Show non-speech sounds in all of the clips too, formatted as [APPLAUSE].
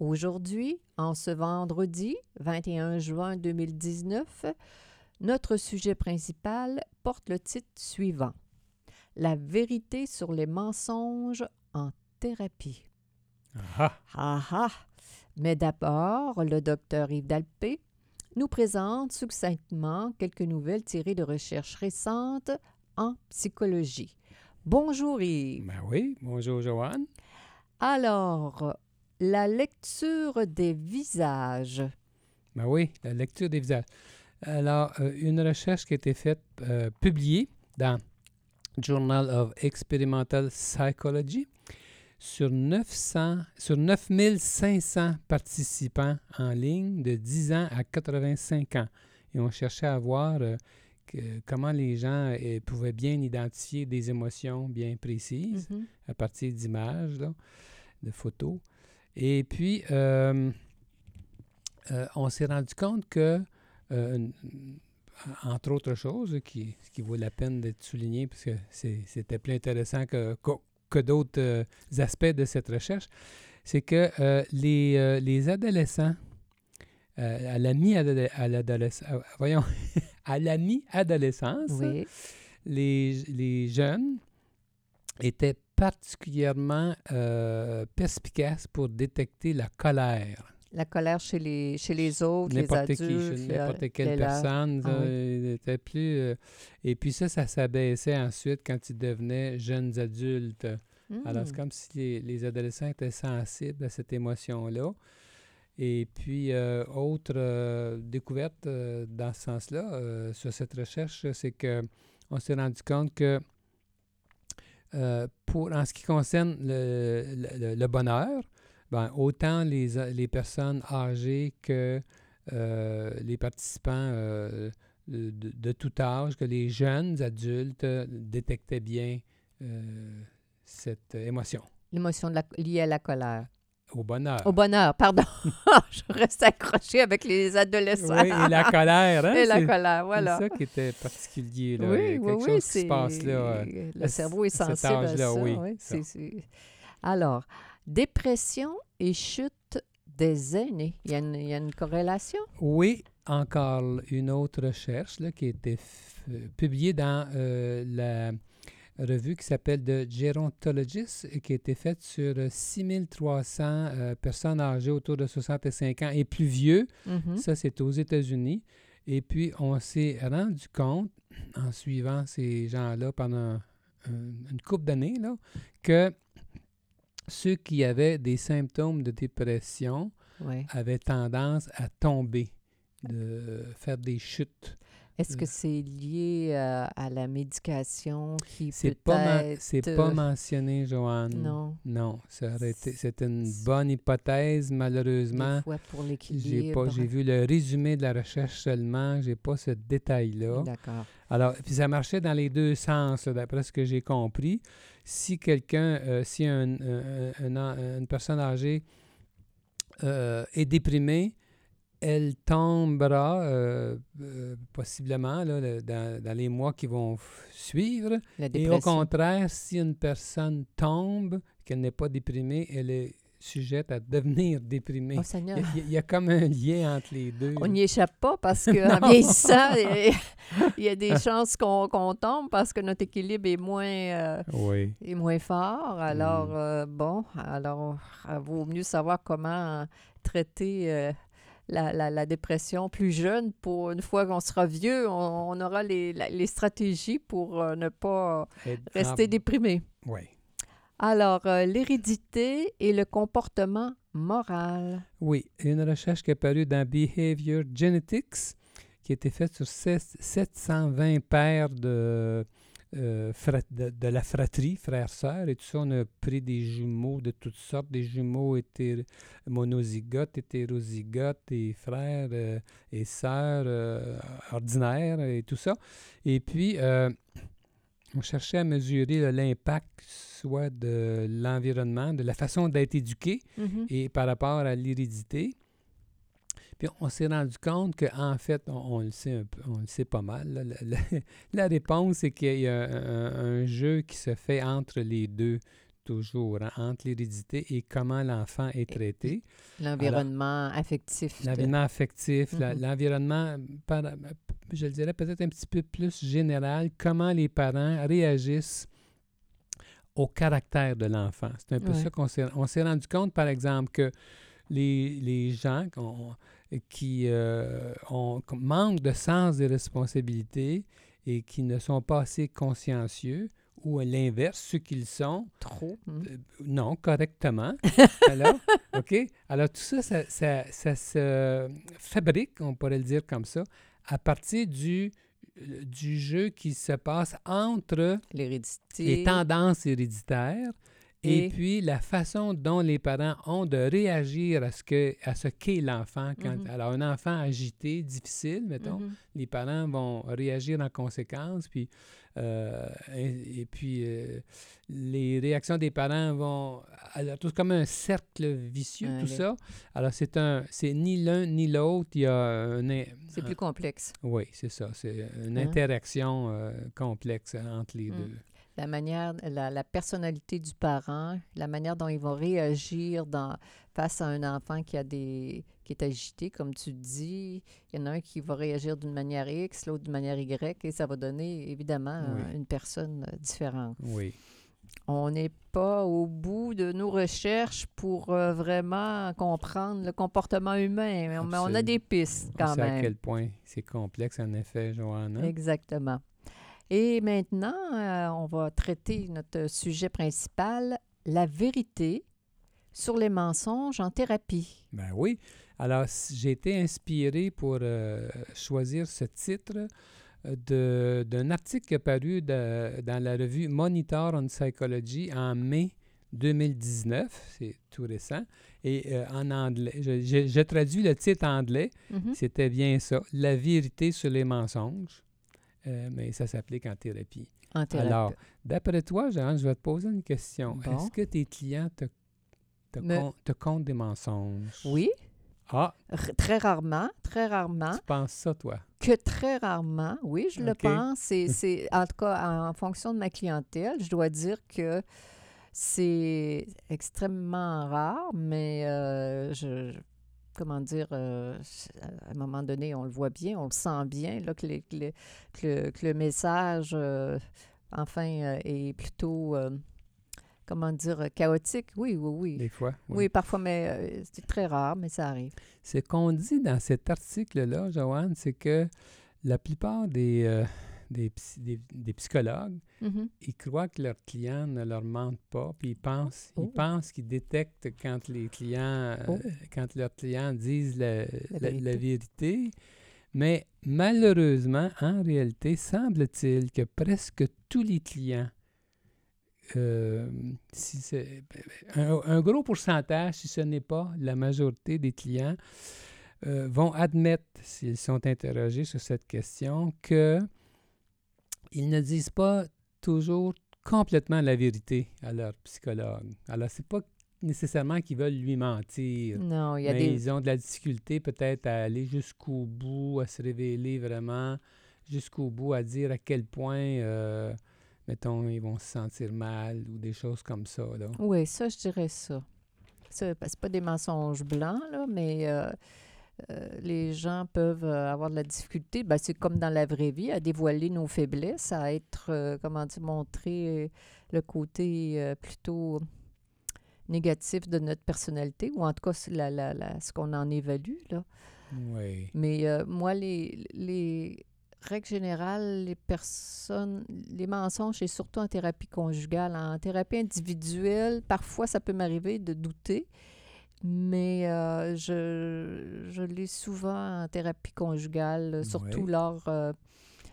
Aujourd'hui, en ce vendredi 21 juin 2019, notre sujet principal porte le titre suivant La vérité sur les mensonges en thérapie. Ah, Ah ah! Mais d'abord, le docteur Yves Dalpé nous présente succinctement quelques nouvelles tirées de recherches récentes en psychologie. Bonjour Yves. ben oui. Bonjour, Joanne. Alors, la lecture des visages. Ben oui, la lecture des visages. Alors, euh, une recherche qui a été faite, euh, publiée dans Journal of Experimental Psychology sur, 900, sur 9500 participants en ligne de 10 ans à 85 ans. Et on cherchait à voir euh, que- comment les gens pouvaient bien identifier des émotions bien précises. Mhm. à partir d'images, de photos. Et puis, euh, euh, on s'est rendu compte que, euh, entre autres choses, qui, qui vaut la peine d'être souligné, parce que c'était plus intéressant que, que, que d'autres aspects de cette recherche, c'est que les, les adolescents, à la mi-adolescence, voyons, [LAUGHS] à la mi-adolescence, Oui. les, les jeunes étaient particulièrement euh, perspicaces pour détecter la colère. La colère chez les, chez les autres, les N'importe adultes. qui, n'importe quelle personne, Ah oui. était plus... euh, et puis ça, ça s'abaissait ensuite quand ils devenaient jeunes adultes. Alors, c'est Hmm. comme si les, les adolescents étaient sensibles à cette émotion-là. Et puis, euh, autre euh, découverte euh, dans ce sens-là, sur cette recherche, c'est que on s'est rendu compte que euh, pour, en ce qui concerne le, le- le- bonheur, ben, autant les, les personnes âgées que euh, les participants euh, de, de- tout âge, que les jeunes adultes détectaient bien cette émotion L'émotion liée à la colère. Au bonheur. Au bonheur, pardon. [LAUGHS] Je reste accrochée avec les adolescents. Oui, et la colère, hein? Et la colère, voilà. C'est ça qui était particulier. Là. Il y a Oui, quelque oui, chose qui se passe là. euh, Le cerveau est cet sensible à ça. oui, oui, ça. c'est- c'est- Alors, dépression et chute des aînés. Il y a une, il y a une corrélation? Oui, encore une autre recherche là, qui a été publiée dans euh, la revue qui s'appelle The Gerontologist qui a été faite sur euh, 6300 euh, personnes âgées autour de 65 ans et plus vieux. Mhm. Ça, c'est aux États-Unis. Et puis, on s'est rendu compte, en suivant ces gens-là pendant un- une couple d'années, que ceux qui avaient des symptômes de dépression avaient tendance à tomber, de faire des chutes. Est-ce que Euh. c'est lié euh, à la médication qui C'est peut pas, être... c'est pas euh, mentionné, Joanne. Non. Non, ça aurait été, c'est une bonne hypothèse, Des malheureusement. fois pour J'ai l'équilibre. pas, j'ai vu le résumé de la recherche seulement, j'ai pas ce détail-là. D'accord. Alors, puis ça marchait dans les deux sens, là, d'après ce que j'ai compris. Si quelqu'un, euh, si un- un- un- un- une personne âgée euh, est déprimée, elle tombera euh, euh, possiblement là, le- dans, dans les mois qui vont suivre. La Et au contraire, si une personne tombe, qu'elle n'est pas déprimée, elle est sujette à devenir [LAUGHS] déprimée. Oh Il Seigneur. y, a- il y a- il y a comme un lien entre les deux. On n'y échappe pas parce [LAUGHS] qu'en vieillissant, il [LAUGHS] il y a des chances qu'on tombe parce que notre équilibre est moins, euh, Oui. est moins fort. Alors, Mm. bon, alors, il vaut mieux savoir comment traiter la, la- la dépression plus jeune pour une fois qu'on sera vieux, on, on aura les, la- les stratégies pour euh, ne pas Être en- rester déprimé. Oui. Alors, euh, l'hérédité et le comportement moral. Oui, une recherche qui est parue dans Behavior Genetics, qui a été faite sur 16 720 paires de, euh, de, de la fratrie, frères-sœurs, et tout ça. On a pris des jumeaux de toutes sortes, des jumeaux hétéro- monozygotes, hétérozygotes, et frères euh, et sœurs euh, ordinaires, et tout ça. Et puis, on cherchait à mesurer l'impact soit de l'environnement, de la façon d'être éduqué, Mhm. et par rapport à l'hérédité. Puis on s'est rendu compte qu'en fait, on, on le sait un peu, on le sait pas mal. là, la, la- [LAUGHS] la réponse, c'est qu'il y a un, un jeu qui se fait entre les deux, toujours, hein, entre l'hérédité et comment l'enfant est traité. L'environnement affectif. de- L'environnement affectif, Mhm. l'environnement, je le dirais peut-être un petit peu plus général, comment les parents réagissent au caractère de l'enfant. C'est un peu Ouais. ça qu'on s'est, on s'est rendu compte, par exemple, que les, les gens qui euh, ont, manquent de sens des responsabilités et qui ne sont pas assez consciencieux, ou à l'inverse, ceux qui le sont, Trop. mhm. euh, non, correctement. [LAUGHS] Alors, OK? Alors, tout ça ça, ça, ça se fabrique, on pourrait le dire comme ça, à partir du, du jeu qui se passe entre les tendances héréditaires et, Et- puis la façon dont les parents ont de réagir à ce que à ce qu'est l'enfant. Quand, Mhm. Alors, un enfant agité, difficile, mettons, Mhm. les parents vont réagir en conséquence, puis, euh, et, et puis euh, les réactions des parents vont... Alors, tout comme un cercle vicieux, tout ça. Alors, c'est un c'est ni l'un ni l'autre, il y a un... C'est plus complexe. Oui, c'est ça, c'est une Hein? interaction euh, complexe entre les Mm. deux. La manière, la, la personnalité du parent, la manière dont ils vont réagir dans, face à un enfant qui a des qui est agité, comme tu dis. Il y en a un qui va réagir d'une manière X, l'autre d'une manière Y, et ça va donner évidemment Oui. euh, une personne euh, différente. Oui. On n'est pas au bout de nos recherches pour euh, vraiment comprendre le comportement humain, mais on, on a des pistes On quand sait à même. quel point c'est complexe, en effet, Johanna. Exactement. Et maintenant, euh, on va traiter notre sujet principal, la vérité sur les mensonges en thérapie. Ben oui. Alors, j'ai été inspiré pour euh, choisir ce titre euh, d'un article qui est paru de- dans la revue Monitor on Psychology en mai 2019. C'est tout récent. Et euh, en anglais, je, je- je traduis le titre anglais. Mhm. C'était bien ça. La vérité sur les mensonges. Euh, mais ça s'applique en thérapie. En thérapie. Alors, d'après toi, Jean, je vais te poser une question. Bon. Est-ce que tes clients te, te, Me- con- te comptent des mensonges? oui, Ah, r- très rarement, très rarement, tu penses ça, toi? que très rarement, oui, je le pense. C'est, c'est- en tout cas, en fonction de ma clientèle, je dois dire que c'est extrêmement rare, mais euh, je, je- comment dire, euh, à un moment donné, on le voit bien, on le sent bien, là, que, les- que le, que le- que le message, euh, enfin, euh, est plutôt, comment dire, chaotique. Oui, oui, oui. Des fois? Oui, parfois, mais c'est très rare, mais ça arrive. Ce qu'on dit dans cet article-là, Joanne, c'est que la plupart des, des, des- des psychologues, Mhm. ils croient que leurs clients ne leur mentent pas, puis ils pensent, Oh. ils pensent qu'ils détectent quand les clients, euh, Oh. quand leurs clients disent la, la- la vérité. vérité. Mais malheureusement, en réalité, semble-t-il que presque tous les clients, euh, si c'est- un, un gros pourcentage, si ce n'est pas la majorité des clients, euh, vont admettre, s'ils sont interrogés sur cette question, que ils ne disent pas toujours complètement la vérité à leur psychologue. Alors, c'est pas nécessairement qu'ils veulent lui mentir. Non, il y a Mais des... ils ont de la difficulté peut-être à aller jusqu'au bout, à se révéler vraiment jusqu'au bout, à dire à quel point, euh, mettons, ils vont se sentir mal ou des choses comme ça. Là. Oui, ça, je dirais ça. Ça, c'est pas des mensonges blancs, là, mais euh, les gens peuvent euh, avoir de la difficulté. Ben, c'est comme dans la vraie vie, à dévoiler nos faiblesses, à être, euh, comment dire, montrer euh, le côté euh, plutôt négatif de notre personnalité, ou en tout cas la, la, la- ce qu'on en évalue. Là. Oui. Mais euh, moi, les, les règles générales, les personnes, les mensonges, c'est surtout en thérapie conjugale. En thérapie individuelle, parfois, ça peut m'arriver de douter, mais euh, je, je l'ai souvent en thérapie conjugale, surtout Ouais. lors, euh,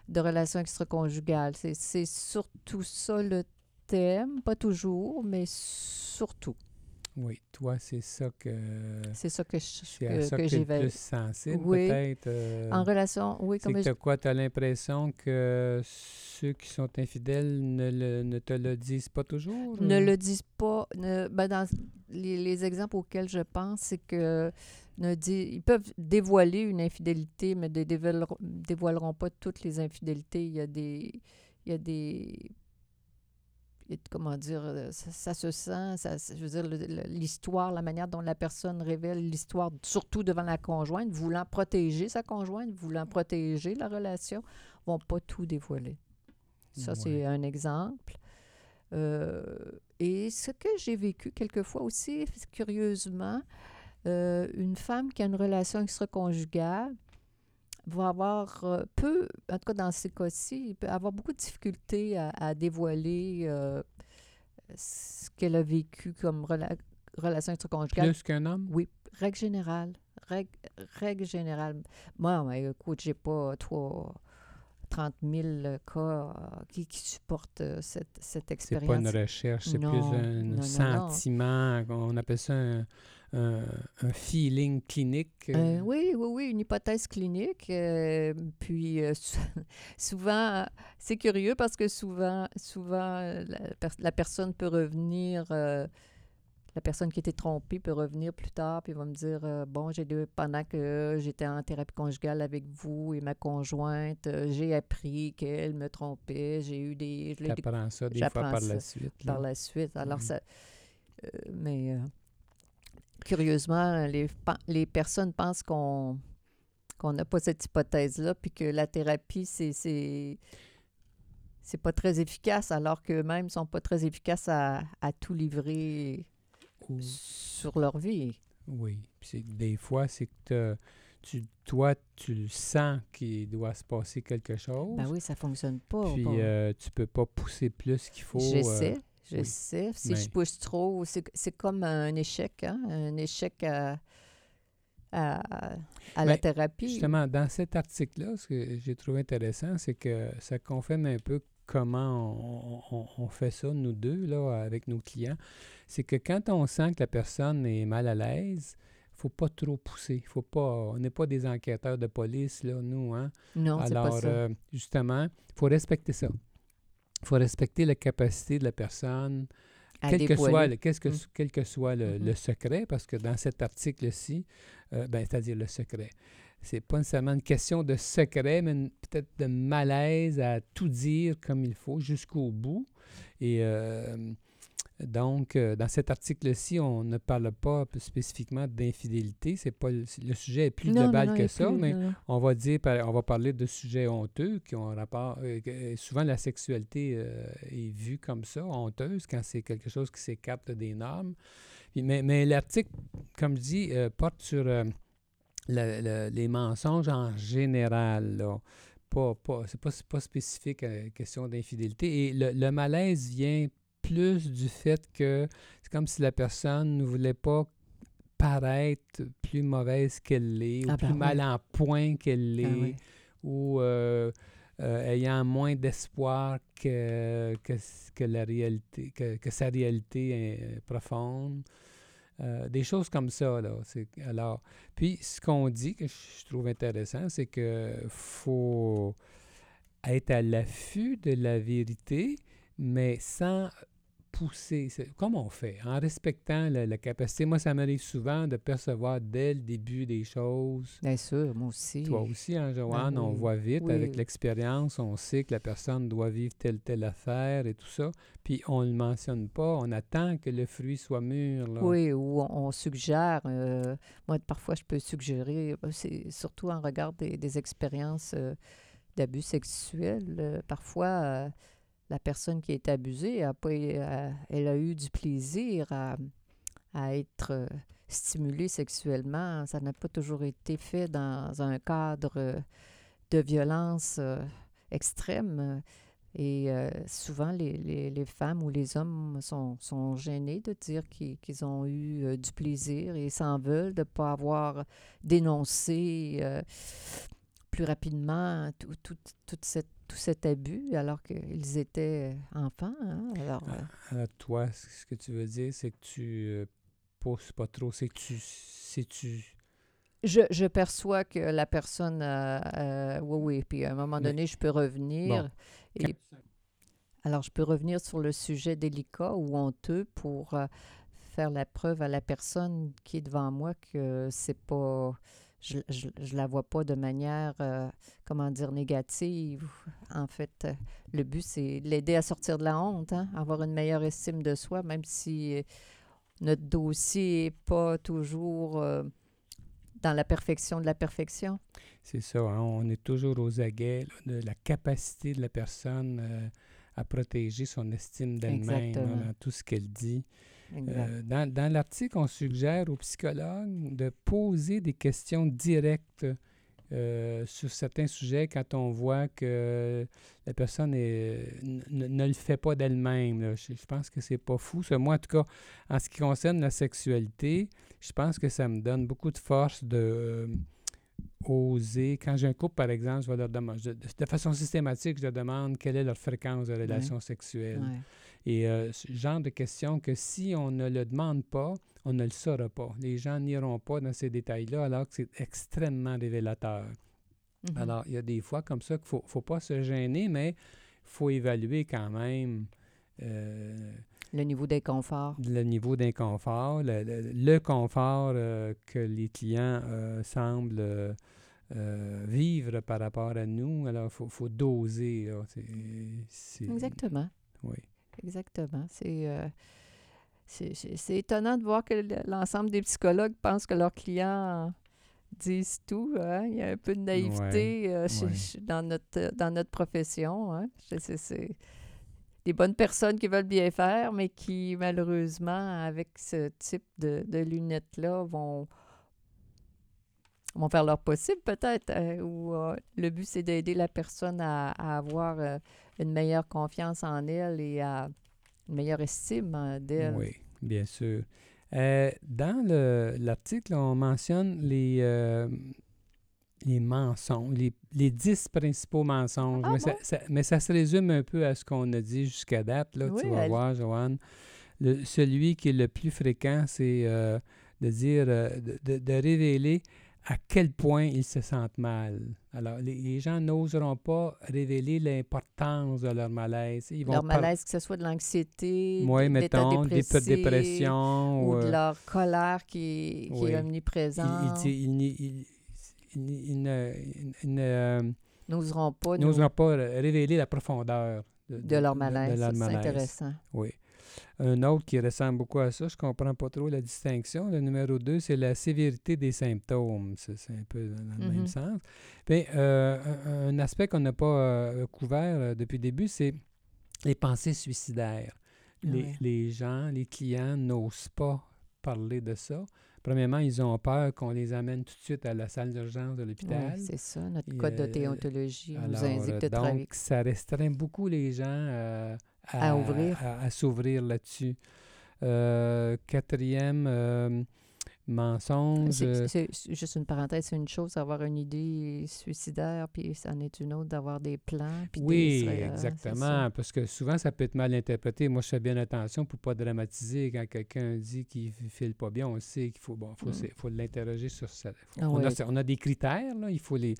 de relations extraconjugales. C'est- C'est surtout ça le thème, pas toujours, mais surtout. Oui, toi, c'est ça que... C'est ça que je- que, ça que que tu es le j'évalue. plus sensible, Oui. peut-être. euh, En relation, oui, comme je- quoi? Tu as l'impression que ceux qui sont infidèles ne, le- ne te le disent pas toujours? ne le disent pas. ne- ben, dans les, les exemples auxquels je pense, c'est que ne dit, ils peuvent dévoiler une infidélité, mais ne dévoileront, dévoileront pas toutes les infidélités. Il y a des. Il y a des comment dire, euh, ça, ça se sent, ça, je veux dire, l'histoire, la manière dont la personne révèle l'histoire, surtout devant la conjointe, voulant protéger sa conjointe, voulant protéger la relation, vont pas tout dévoiler. Ça, c'est un exemple. Euh, et ce que j'ai vécu quelquefois aussi, curieusement, euh, une femme qui a une relation extra-conjugale va avoir euh, peu, en tout cas dans ces cas-ci, peut avoir beaucoup de difficultés à, à dévoiler euh, ce qu'elle a vécu comme rela- relation extra-conjugale. Plus qu'un homme? Oui, règle générale. Règle, règle générale. Moi, ben, écoute, j'ai pas toi, 30 000 cas euh, qui, qui supportent cette, cette C'est expérience. pas une recherche, c'est plus un non, non, non. sentiment. On appelle ça un, un- un feeling clinique. Euh, oui, oui, oui, une hypothèse clinique. euh, puis euh, [LAUGHS] sou- souvent, c'est curieux parce que souvent, souvent euh, la, pers- la personne peut revenir, euh, la personne qui était trompée peut revenir plus tard puis va me dire euh, bon, j'ai pendant que j'étais en thérapie conjugale avec vous et ma conjointe, euh, j'ai appris qu'elle me trompait, j'ai eu des, je l'ai Tu apprends ça des fois j'apprends par la suite. là. par la suite. Alors, Mhm. ça. euh, mais euh, curieusement, les, les personnes pensent qu'on n'a pas cette hypothèse-là, puis que la thérapie, c'est. c'est pas très efficace, alors qu'eux-mêmes ne sont pas très efficaces à, à tout livrer sur leur vie. Oui. Puis des fois, c'est que tu, toi, tu le sens qu'il doit se passer quelque chose. Ben oui, ça fonctionne pas. Puis bon. euh, tu peux pas pousser plus qu'il faut. euh, sais, je oui. sais. Si Mais- je pousse trop, c'est comme un échec, hein? un échec à, à, à la thérapie. Justement, dans cet article-là, ce que j'ai trouvé intéressant, c'est que ça confirme un peu comment on, on- on fait ça, nous deux, là, avec nos clients. C'est que quand on sent que la personne est mal à l'aise, faut pas trop pousser. Faut pas, on n'est pas des enquêteurs de police, là, nous. Hein? Non, c'est pas Alors, ça. euh, justement, il faut respecter ça. Il faut respecter la capacité de la personne, à quel que, soit, le, que, Mm. quel que soit le, le secret, parce que dans cet article-ci, euh, ben, c'est-à-dire le secret, c'est pas nécessairement une question de secret, mais peut-être de malaise à tout dire comme il faut jusqu'au bout. Et euh, donc, euh, dans cet article-ci, on ne parle pas spécifiquement d'infidélité. C'est pas le, le sujet est plus Non, global non, que ça, plus, mais on va dire, on va parler de sujets honteux qui ont rapport. euh, euh, souvent, la sexualité euh, est vue comme ça, honteuse, quand c'est quelque chose qui s'écarte des normes. Mais mais l'article, comme je dis, porte sur le- le- les mensonges en général. Là. Pas, pas, c'est pas, pas spécifique à la question d'infidélité. Et le, le malaise vient plus du fait que c'est comme si la personne ne voulait pas paraître plus mauvaise qu'elle l'est, ou Ah ben plus oui. mal en point qu'elle l'est, Ah oui. ou euh, euh, ayant moins d'espoir que, que, la réalité, que, que sa réalité est profonde. Euh, des choses comme ça, là. Alors, puis, ce qu'on dit, que je trouve intéressant, c'est que faut être à l'affût de la vérité, mais sans pousser. C'est- Comme on fait, en respectant la, la capacité? Moi, ça m'arrive souvent de percevoir dès le début des choses. Bien sûr, moi aussi. Toi aussi, hein, Joanne, on oui. voit vite, Oui. avec l'expérience, on sait que la personne doit vivre telle, telle affaire et tout ça. Puis on ne le mentionne pas, on attend que le fruit soit mûr. Là. Oui, ou on, suggère. euh, moi, parfois, je peux suggérer, euh, c'est surtout en regard des, des expériences euh, d'abus sexuels. euh, parfois, la personne qui est abusée, a pas, elle a eu du plaisir à, à être euh, stimulée sexuellement. Ça n'a pas toujours été fait dans un cadre euh, de violence euh, extrême. Et souvent, les, les- femmes ou les hommes sont, sont gênés de dire qu'ils ont eu du plaisir et s'en veulent de ne pas avoir dénoncé. Euh. plus rapidement tout, tout, tout, cette, tout cet abus alors qu'ils étaient enfants. Hein. Alors, ah, alors, toi, ce que tu veux dire, c'est que tu pousses pas trop, c'est que tu... tu je, je, perçois que la personne, oui, oui, puis à un moment donné, je peux revenir. Et, alors, je peux revenir sur le sujet délicat ou honteux pour faire la preuve à la personne qui est devant moi que c'est pas. Je, je, la vois pas de manière, comment dire, négative. En fait, le but, c'est l'aider à sortir de la honte, hein, avoir une meilleure estime de soi, même si notre dossier n'est pas toujours dans la perfection de la perfection. C'est ça, hein, on est toujours aux aguets de la capacité de la personne euh, à protéger son estime d'elle-même dans tout ce qu'elle dit. Euh, dans, dans l'article, on suggère aux psychologues de poser des questions directes euh, sur certains sujets quand on voit que la personne ne, le fait pas d'elle-même. Je, je, pense que c'est pas fou. Moi, en tout cas, en ce qui concerne la sexualité, je pense que ça me donne beaucoup de force de euh, oser. Quand j'ai un couple, par exemple, je vais leur demander, de, façon systématique, je leur demande quelle est leur fréquence de relations sexuelles. Et euh, ce genre de questions que si on ne le demande pas, on ne le saura pas. Les gens n'iront pas dans ces détails-là alors que c'est extrêmement révélateur. Mm-hmm. Alors, il y a des fois comme ça qu'il ne faut, faut, pas se gêner, mais il faut évaluer quand même. Euh, le niveau d'inconfort. Le niveau d'inconfort, le, le, confort euh, que les clients semblent vivre par rapport à nous. Alors, il faut, faut, doser. Exactement. Oui. Exactement. Euh, c'est, c'est, étonnant de voir que l'ensemble des psychologues pensent que leurs clients disent tout. Hein. Il y a un peu de naïveté euh, dans, notre, dans notre profession. Hein. C'est, des bonnes personnes qui veulent bien faire, mais qui, malheureusement, avec ce type de, de lunettes-là, vont, vont faire leur possible peut-être. Hein, ou le but, c'est d'aider la personne à, à avoir une meilleure confiance en elle et à une meilleure estime hein, d'elle. Oui, bien sûr. Euh, dans l'article, on mentionne les, euh, les mensonges, les, les dix principaux mensonges. Ah mais, ça, mais, ça, se résume un peu à ce qu'on a dit jusqu'à date. Là, tu vas voir, Joanne. celui qui est le plus fréquent, c'est euh, de dire, de, de, révéler à quel point ils se sentent mal. Alors, les, gens n'oseront pas révéler l'importance de leur malaise. Ils vont leur malaise, que ce soit de l'anxiété, oui, mettons, des dépression. Ou, de leur colère qui, qui est omniprésente. Ils, ils, n'oseront pas, pas révéler la profondeur de, de leur malaise. C'est intéressant. Oui. Un autre qui ressemble beaucoup à ça, je ne comprends pas trop la distinction. Le numéro 2, c'est la sévérité des symptômes. C'est un peu dans le même mm-hmm. sens. Euh, un, aspect qu'on n'a pas euh, couvert euh, depuis le début, c'est les pensées suicidaires. Les, les, gens, les clients n'osent pas parler de ça. Premièrement, ils ont peur qu'on les amène tout de suite à la salle d'urgence de l'hôpital. Oui, c'est ça. Notre code de déontologie nous indique de Donc, ça restreint beaucoup les gens à, ouvrir. À, s'ouvrir là-dessus. Euh, quatrième euh, mensonge. Euh, c'est juste une parenthèse, c'est une chose d'avoir une idée suicidaire, puis c'en est une autre d'avoir des plans. oui, exactement, parce que souvent ça peut être mal interprété. Moi, je fais bien attention pour ne pas dramatiser quand quelqu'un dit qu'il ne file pas bien. On sait qu'il faut, bon, faut, mm. faut l'interroger sur ça. Ah on, a, on, a, des critères, là, il faut les,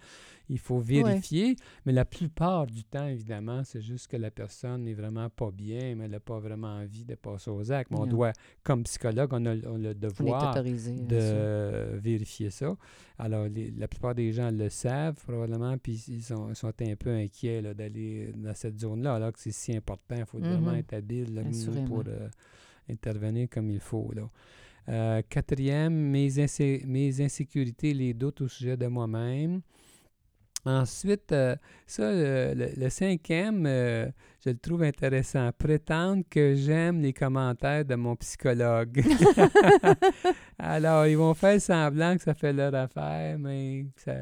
il faut vérifier, mais la plupart du temps, évidemment, c'est juste que la personne n'est vraiment pas bien, mais elle n'a pas vraiment envie de passer aux actes. Mais on doit, comme psychologue, on a, le devoir de vérifier ça. Alors, la plupart des gens le savent probablement, puis ils sont, sont un peu inquiets d'aller dans cette zone-là, alors que c'est si important. Il faut vraiment mm-hmm. être habile pour euh, intervenir comme il faut. Là. Euh, quatrième, mes, mes insécurités, les doutes au sujet de moi-même. Ensuite, euh, ça, le, cinquième, euh, je le trouve intéressant. Prétendre que j'aime les commentaires de mon psychologue. [LAUGHS] [LAUGHS] Alors, ils vont faire semblant que ça fait leur affaire, mais ça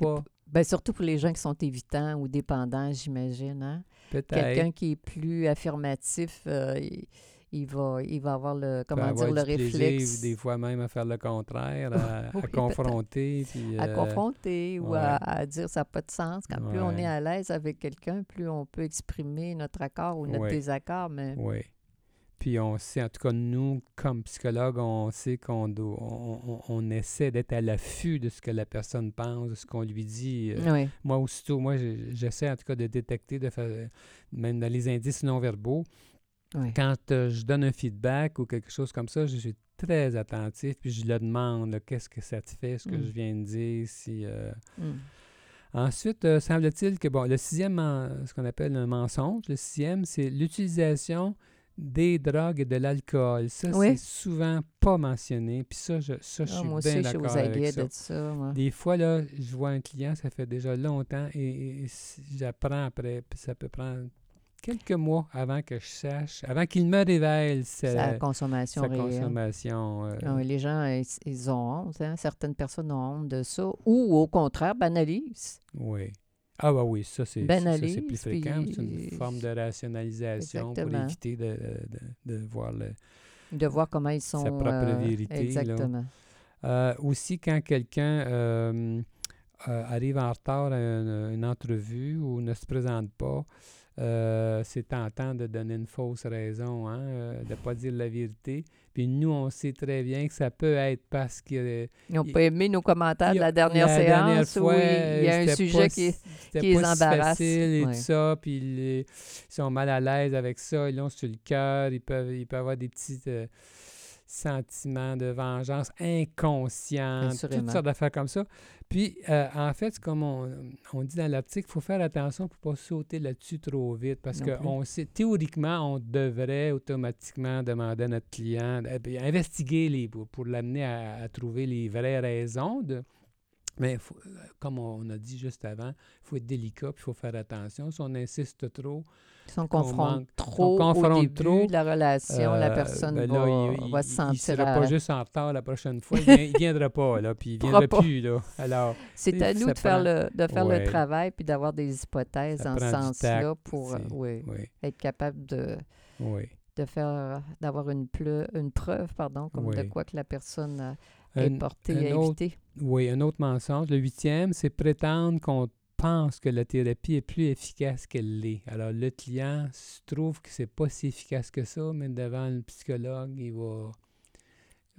pas. Ben, surtout pour les gens qui sont évitants ou dépendants, j'imagine. Hein? Quelqu'un qui est plus affirmatif, euh, il va, il va avoir le, comment dire, le du plaisir, réflexe. des fois même à faire le contraire, [LAUGHS] à, Oui, confronter. puis, à euh, confronter ou ouais. à, à dire ça n'a pas de sens. Quand plus on est à l'aise avec quelqu'un, plus on peut exprimer notre accord ou notre Ouais. désaccord. Mais Oui. Puis on sait, en tout cas, nous, comme psychologues, on sait qu'on doit- on, on- on essaie d'être à l'affût de ce que la personne pense, de ce qu'on lui dit. Euh, oui, Moi, aussitôt, moi, j'essaie en tout cas de détecter, de faire, même dans les indices non-verbaux, oui. quand euh, je donne un feedback ou quelque chose comme ça, je suis très attentif, puis je le demande, qu'est-ce que ça te fait, ce que Mm. je viens de dire, si... euh, Mm. Ensuite, euh, semble-t-il que, bon, le sixième, ce qu'on appelle un mensonge, le sixième, c'est l'utilisation des drogues et de l'alcool. Ça, Oui. c'est souvent pas mentionné. Puis ça, je, ça, je Ah, suis moi bien d'accord avec ça. de ça. moi. Des fois, là, je vois un client, ça fait déjà longtemps, et, et j'apprends après, puis ça peut prendre quelques mois avant que je sache, avant qu'il me révèle sa, Sa consommation sa euh, Ah les gens, ils, ils ont honte. hein. Certaines personnes ont honte de ça. Ou au contraire, banalisent. Oui. Ah bah oui, ça c'est plus fréquent. C'est une forme de rationalisation pour éviter de, de- de voir le... De voir comment ils sont. propre euh, vérité, là. Exactement. Euh, aussi, quand quelqu'un arrive en retard à une, une entrevue ou ne se présente pas, euh, c'est tentant de donner une fausse raison, hein, euh, de ne pas dire la vérité. Puis nous, on sait très bien que ça peut être parce que... Ils n'ont pas aimé nos commentaires de la dernière la séance. dernière fois, oui, il y a un sujet pas qui qui les si embarrasse. et Ouais. tout ça, puis ils, ils sont mal à l'aise avec ça, ils l'ont sur le cœur, ils peuvent, ils peuvent avoir des petits euh, sentiments de vengeance inconscients, toutes sortes d'affaires comme ça. Puis, euh, en fait, comme on, on dit dans l'article, il faut faire attention pour ne pas sauter là-dessus trop vite, parce Non que plus. on sait, théoriquement, on devrait automatiquement demander à notre client, eh bien, investiguer les, pour, pour l'amener à, à trouver les vraies raisons de, mais faut- euh, comme on a dit juste avant, il faut être délicat, puis il faut faire attention. Si on insiste trop, Qu'on confrontent manque- trop au confronte début trop, de la relation. la euh, personne ben va, là, il, va il- se il sentir. sera à- pas juste en retard la prochaine fois, il ne viendra pas, là, puis il ne viendra pas. plus. Là. Alors, [LAUGHS] C'est à nous de faire, le, de faire Ouais. le travail puis d'avoir des hypothèses Ça dans ce sens-là pour euh, c'est- oui, oui, être capable de, oui. de faire d'avoir une, pleu- une preuve pardon comme de quoi que la personne Un- est portée un à autre- éviter. Oui, un autre mensonge. Le huitième, c'est prétendre qu'on pense que la thérapie est plus efficace qu'elle l'est. Alors, le client se trouve que c'est pas si efficace que ça, mais devant le psychologue, il va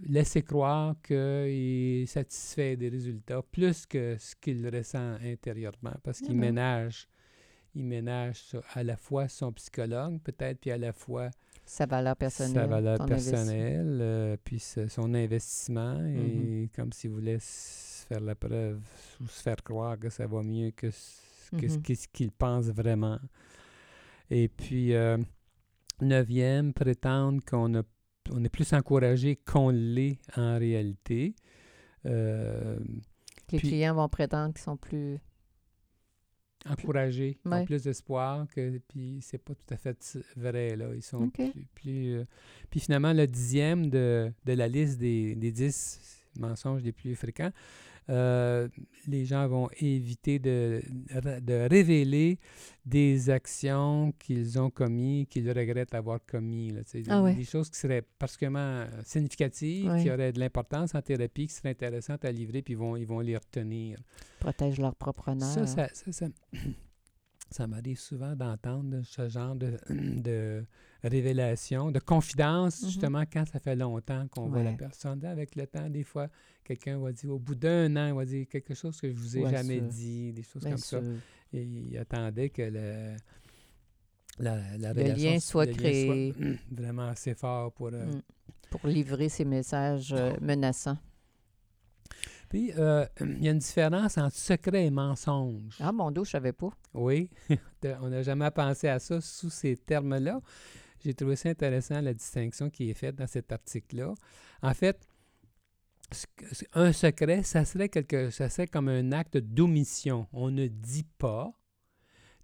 laisser croire qu'il est satisfait des résultats plus que ce qu'il ressent intérieurement, parce qu'il ménage. Il ménage à la fois son psychologue, peut-être, puis à la fois Sa valeur personnelle. sa valeur ton investi- personnelle, euh, puis son investissement, Mm-hmm. et comme s'il voulait faire la preuve ou se faire croire que ça va mieux que ce que Mhm. qu'est-ce qu'il pense vraiment. Et puis, euh, neuvième, prétendre qu'on a- on est plus encouragé qu'on l'est en réalité. Euh, Les puis- clients vont prétendre qu'ils sont plus. encouragés, ont Ouais. plus d'espoir, que puis c'est pas tout à fait vrai, là. Ils sont plus, euh, Puis finalement, le dixième de, de la liste des, des dix mensonges les plus fréquents, euh, les gens vont éviter de, de révéler des actions qu'ils ont commis, qu'ils regrettent avoir commis. Là, tu sais, Ah des, ouais. des choses qui seraient particulièrement significatives, Ouais. qui auraient de l'importance en thérapie, qui seraient intéressantes à livrer, puis ils vont, ils vont les retenir. protègent leur propre honneur. Ça, ça, ça, ça, [CLEARS THROAT] ça m'arrive souvent d'entendre ce genre de, [CLEARS THROAT] de révélation, de confidence, Mhm. justement, quand ça fait longtemps qu'on voit la personne. Avec le temps, des fois, quelqu'un va dire, au bout d'un an, il va dire quelque chose que je vous ai Ouais, jamais sûr. dit, des choses Bien comme ça. Et il attendait que le, la, la Le lien soit le lien créé. [CLEARS THROAT] vraiment assez fort pour... euh, Mm. Pour livrer ces messages euh, menaçants. Puis, euh, il y a une différence entre secret et mensonge. Ah, mon dos, je savais pas. Oui, [LAUGHS] on n'a jamais pensé à ça sous ces termes-là. J'ai trouvé ça intéressant, la distinction qui est faite dans cet article-là. En fait, un secret, ça serait, quelque, ça serait comme un acte d'omission. On ne dit pas.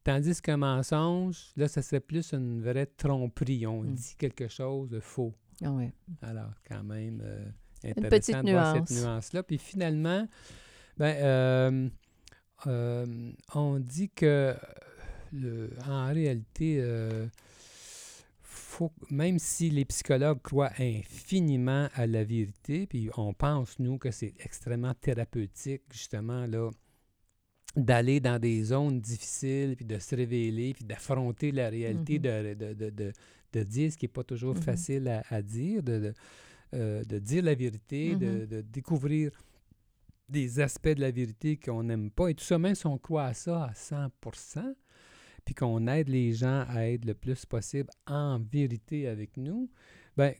Tandis qu'un mensonge, là, ça serait plus une vraie tromperie. On Mm. dit quelque chose de faux. Ah ouais. Alors, quand même, euh, petite intéressant de voir nuance. cette nuance-là. Puis finalement, ben, euh, euh, on dit que, le- en réalité, euh, faut, même si les psychologues croient infiniment à la vérité, puis on pense, nous, que c'est extrêmement thérapeutique, justement, là, d'aller dans des zones difficiles, puis de se révéler, puis d'affronter la réalité, Mhm. de, de, de, de, dire ce qui n'est pas toujours Mhm. facile à, à dire, de, euh, de dire la vérité, de, Mhm. de découvrir des aspects de la vérité qu'on n'aime pas. Et tout ça, même si on croit à ça à 100% puis qu'on aide les gens à être le plus possible en vérité avec nous, ben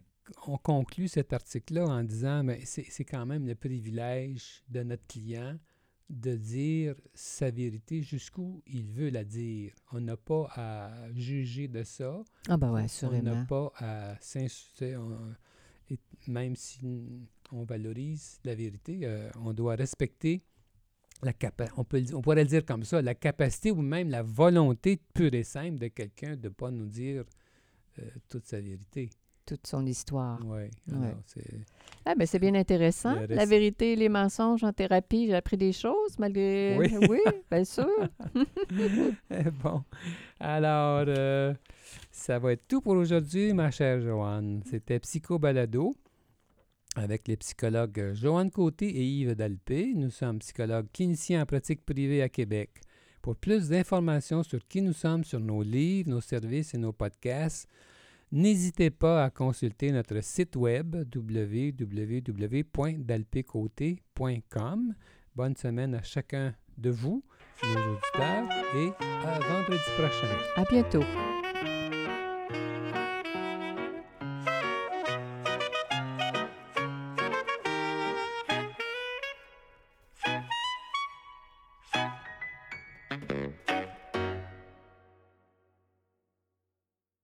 on conclut cet article-là en disant, mais c'est quand même le privilège de notre client de dire sa vérité jusqu'où il veut la dire. On n'a pas à juger de ça. Ah ben ouais, On n'a assurément. pas à s'insulter. Et même si on valorise la vérité, euh, on doit respecter la capa- on, on pourrait le dire comme ça, la capacité ou même la volonté pure et simple de quelqu'un de ne pas nous dire euh, toute sa vérité. Toute son histoire. Ouais, Ouais. Ah, ben c'est bien intéressant. La vérité et les mensonges en thérapie, j'ai appris des choses malgré. Oui. [LAUGHS] oui bien sûr. [LAUGHS] bon. Alors, euh, ça va être tout pour aujourd'hui, ma chère Joanne. C'était Psycho Balado avec les psychologues Joanne Côté et Yves Dalpé. Nous sommes psychologues cliniciens en pratique privée à Québec. Pour plus d'informations sur qui nous sommes, sur nos livres, nos services et nos podcasts, n'hésitez pas à consulter notre site web www.dalpécoté.com. Bonne semaine à chacun de vous, nos auditeurs, et à vendredi prochain. À bientôt.